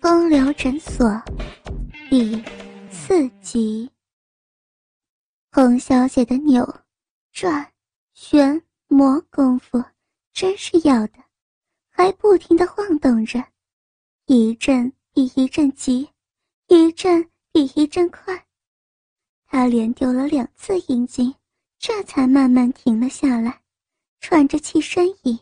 风流诊所第四集。洪小姐的扭、转、旋、磨功夫真是要的，还不停的晃动着，一阵比一阵急，一阵比一阵快。她连丢了两次阴茎，这才慢慢停了下来，喘着气呻吟。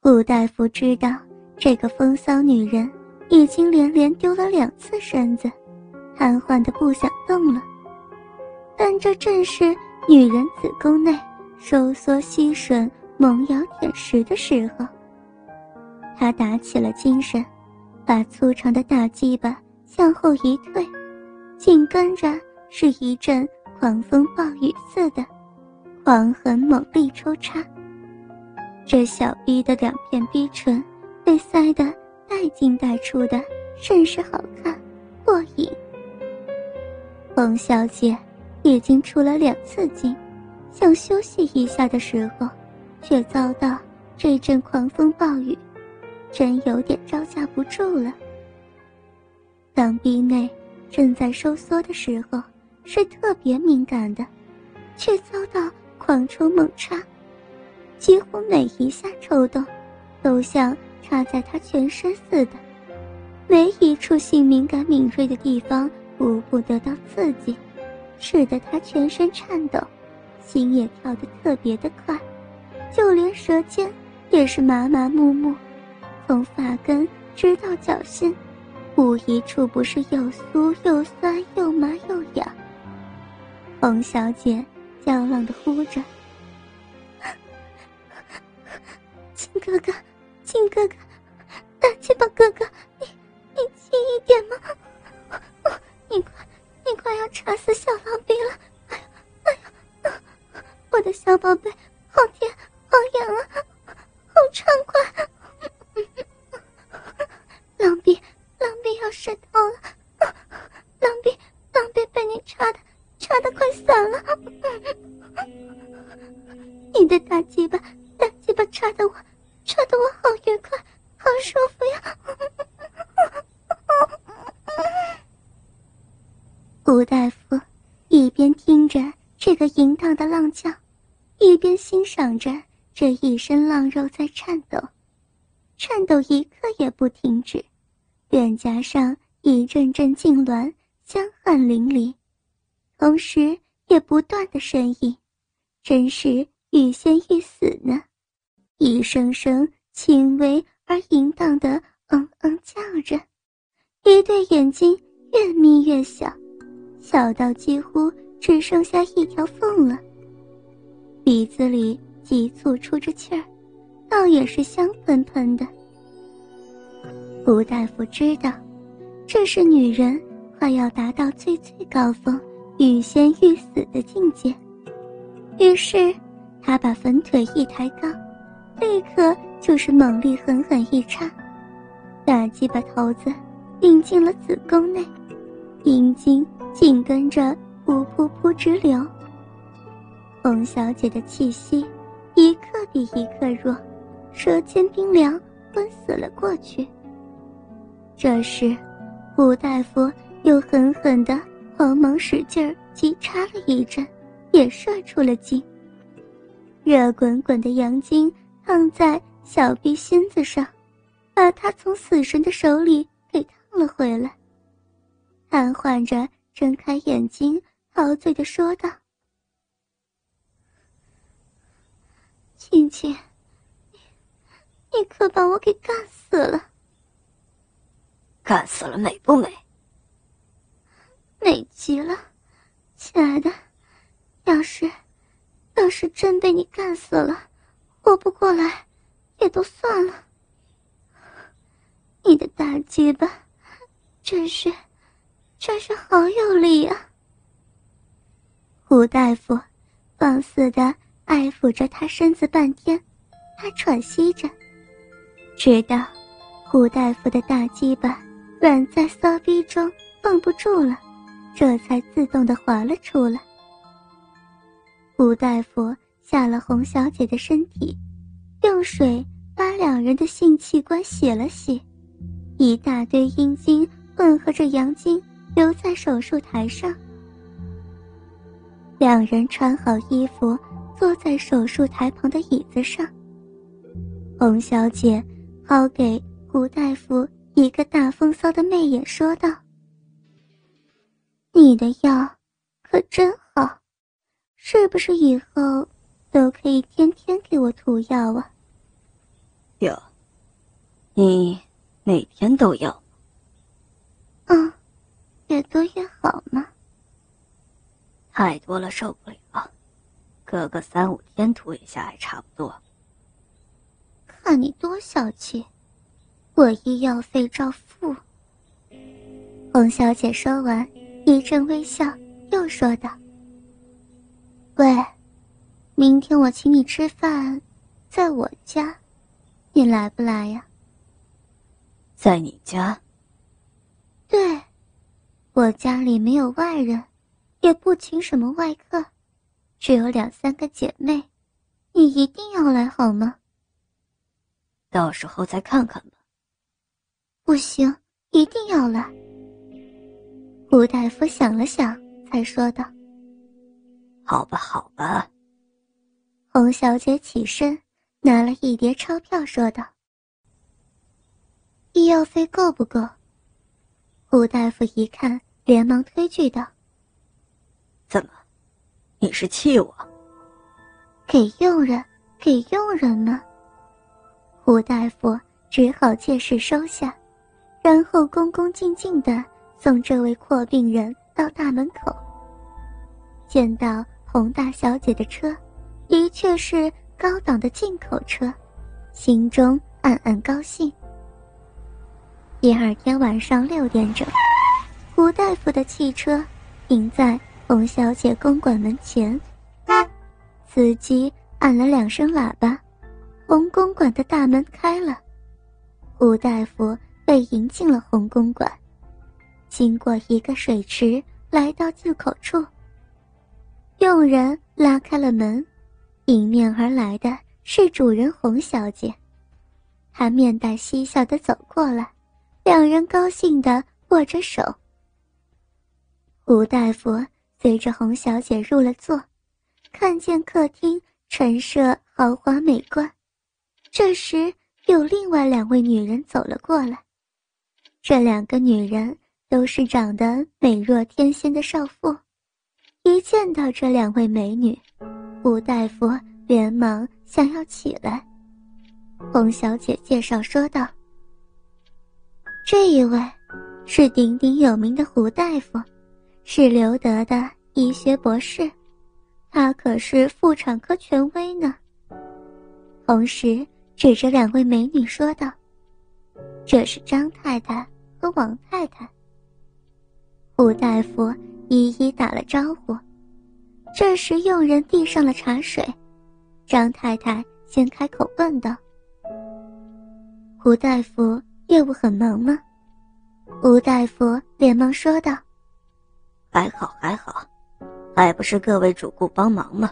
胡大夫知道这个风骚女人。已经连连丢了两次身子，瘫痪的不想动了。但这正是女人子宫内收缩吸吮、猛咬舔食的时候。他打起了精神，把粗长的大鸡巴向后一退，紧跟着是一阵狂风暴雨似的狂狠猛力抽插。这小逼的两片逼唇被塞得。带进带出的，甚是好看，过瘾。冯小姐已经出了两次镜，想休息一下的时候，却遭到这阵狂风暴雨，真有点招架不住了。当壁内正在收缩的时候，是特别敏感的，却遭到狂抽猛插，几乎每一下抽动，都像。插在他全身似的，每一处性敏感敏锐的地方无不得到刺激，使得他全身颤抖，心也跳得特别的快，就连舌尖也是麻麻木木，从发根直到脚心，无一处不是又酥又酸又麻又痒。冯小姐娇浪的呼着：“亲哥哥。”亲哥哥，大鸡巴哥哥，你你轻一点嘛！你快你快要插死小狼逼了！哎呀哎呀，我的小宝贝，好甜好痒啊，好畅快！狼逼狼逼要渗透了，狼逼狼逼被你插的插的快散了！你的大鸡巴大鸡巴插的我。插的我好愉快，好舒服呀！吴大夫一边听着这个淫荡的浪叫，一边欣赏着这一身浪肉在颤抖，颤抖一刻也不停止，脸颊上一阵阵痉挛，香汗淋漓，同时也不断的呻吟，真是欲仙欲死呢。一声声轻微而淫荡的“嗯嗯”叫着，一对眼睛越眯越小，小到几乎只剩下一条缝了。鼻子里急促出着气儿，倒也是香喷喷的。吴大夫知道，这是女人快要达到最最高峰、欲仙欲死的境界，于是他把粉腿一抬高。立刻就是猛力狠狠一插，大鸡巴头子顶进了子宫内，阴茎紧跟着噗噗噗直流。冯小姐的气息一刻比一刻弱，舌尖冰凉，昏死了过去。这时，吴大夫又狠狠地慌忙使劲儿急插了一阵，也射出了精。热滚滚的阳精。烫在小臂心子上，把他从死神的手里给烫了回来。瘫痪着睁开眼睛，陶醉的说道：“亲亲，你你可把我给干死了！干死了美不美？美极了，亲爱的。要是要是真被你干死了。”活不过来，也都算了。你的大鸡巴，真是，真是好有力啊！胡大夫放肆的爱抚着他身子半天，他喘息着，直到胡大夫的大鸡巴软在骚逼中绷不住了，这才自动的滑了出来。胡大夫。下了洪小姐的身体，用水把两人的性器官洗了洗，一大堆阴茎混合着阳茎留在手术台上。两人穿好衣服，坐在手术台旁的椅子上。洪小姐抛给胡大夫一个大风骚的媚眼，说道：“你的药可真好，是不是以后都可以天天给我涂药啊？”“有，你每天都要。”“嗯，越多越好嘛。”太多了受不了，隔个三五天涂一下还差不多。看你多小气，我医药费照付。洪小姐说完，一阵微笑，又说道：“喂，明天我请你吃饭，在我家，你来不来呀？”在你家？对，我家里没有外人。也不请什么外客，只有两三个姐妹，你一定要来好吗？到时候再看看吧。不行，一定要来。胡大夫想了想，才说道：“好吧，好吧。”洪小姐起身，拿了一叠钞票，说道：“医药费够不够？”胡大夫一看，连忙推拒道。怎么？你是气我？给佣人，给佣人吗？胡大夫只好借势收下，然后恭恭敬敬的送这位阔病人到大门口。见到洪大小姐的车，的确是高档的进口车，心中暗暗高兴。第二天晚上六点整，胡大夫的汽车停在。洪小姐公馆门前，司机按了两声喇叭，洪公馆的大门开了，吴大夫被迎进了洪公馆，经过一个水池，来到入口处。佣人拉开了门，迎面而来的是主人洪小姐，她面带嬉笑的走过来，两人高兴的握着手。吴大夫。随着洪小姐入了座，看见客厅陈设豪华美观。这时，有另外两位女人走了过来。这两个女人都是长得美若天仙的少妇。一见到这两位美女，吴大夫连忙想要起来。洪小姐介绍说道：“这一位，是鼎鼎有名的胡大夫。”是刘德的医学博士，他可是妇产科权威呢。同时指着两位美女说道：“这是张太太和王太太。”胡大夫一一打了招呼。这时佣人递上了茶水，张太太先开口问道：“胡大夫业务很忙吗？”胡大夫连忙说道。还好还好，还不是各位主顾帮忙吗？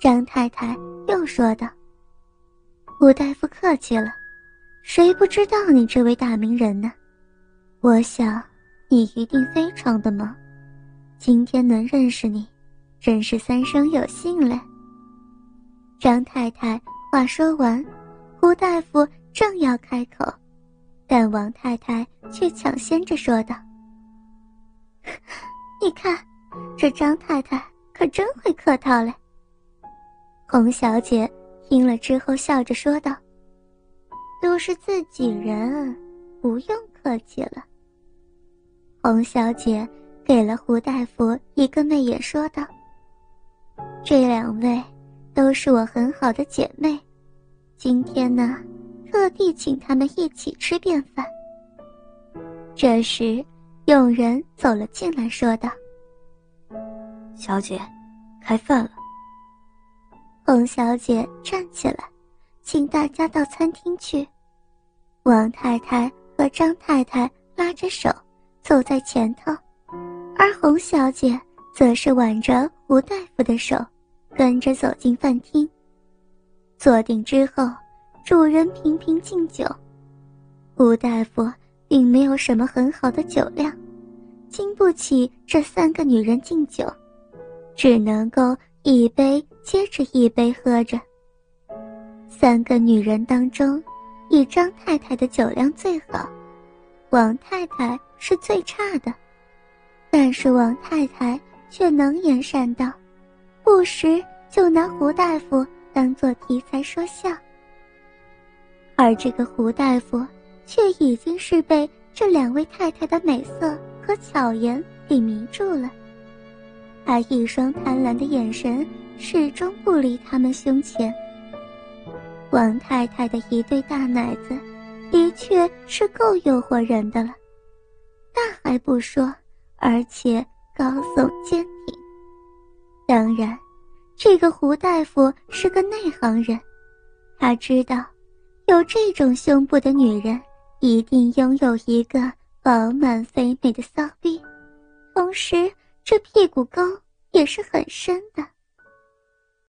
张太太又说道：“吴大夫客气了，谁不知道你这位大名人呢？我想你一定非常的忙，今天能认识你，真是三生有幸了。”张太太话说完，胡大夫正要开口，但王太太却抢先着说道。你看，这张太太可真会客套嘞。洪小姐听了之后笑着说道：“都是自己人，不用客气了。”洪小姐给了胡大夫一个媚眼，说道：“这两位都是我很好的姐妹，今天呢，特地请他们一起吃便饭。”这时。佣人走了进来，说道：“小姐，开饭了。”洪小姐站起来，请大家到餐厅去。王太太和张太太拉着手走在前头，而洪小姐则是挽着吴大夫的手，跟着走进饭厅。坐定之后，主人频频敬酒。胡大夫并没有什么很好的酒量，经不起这三个女人敬酒，只能够一杯接着一杯喝着。三个女人当中，以张太太的酒量最好，王太太是最差的，但是王太太却能言善道，不时就拿胡大夫当做题材说笑。而这个胡大夫。却已经是被这两位太太的美色和巧言给迷住了。他一双贪婪的眼神始终不离他们胸前。王太太的一对大奶子，的确是够诱惑人的了，大还不说，而且高耸坚挺。当然，这个胡大夫是个内行人，他知道，有这种胸部的女人。一定拥有一个饱满肥美的骚逼，同时这屁股沟也是很深的。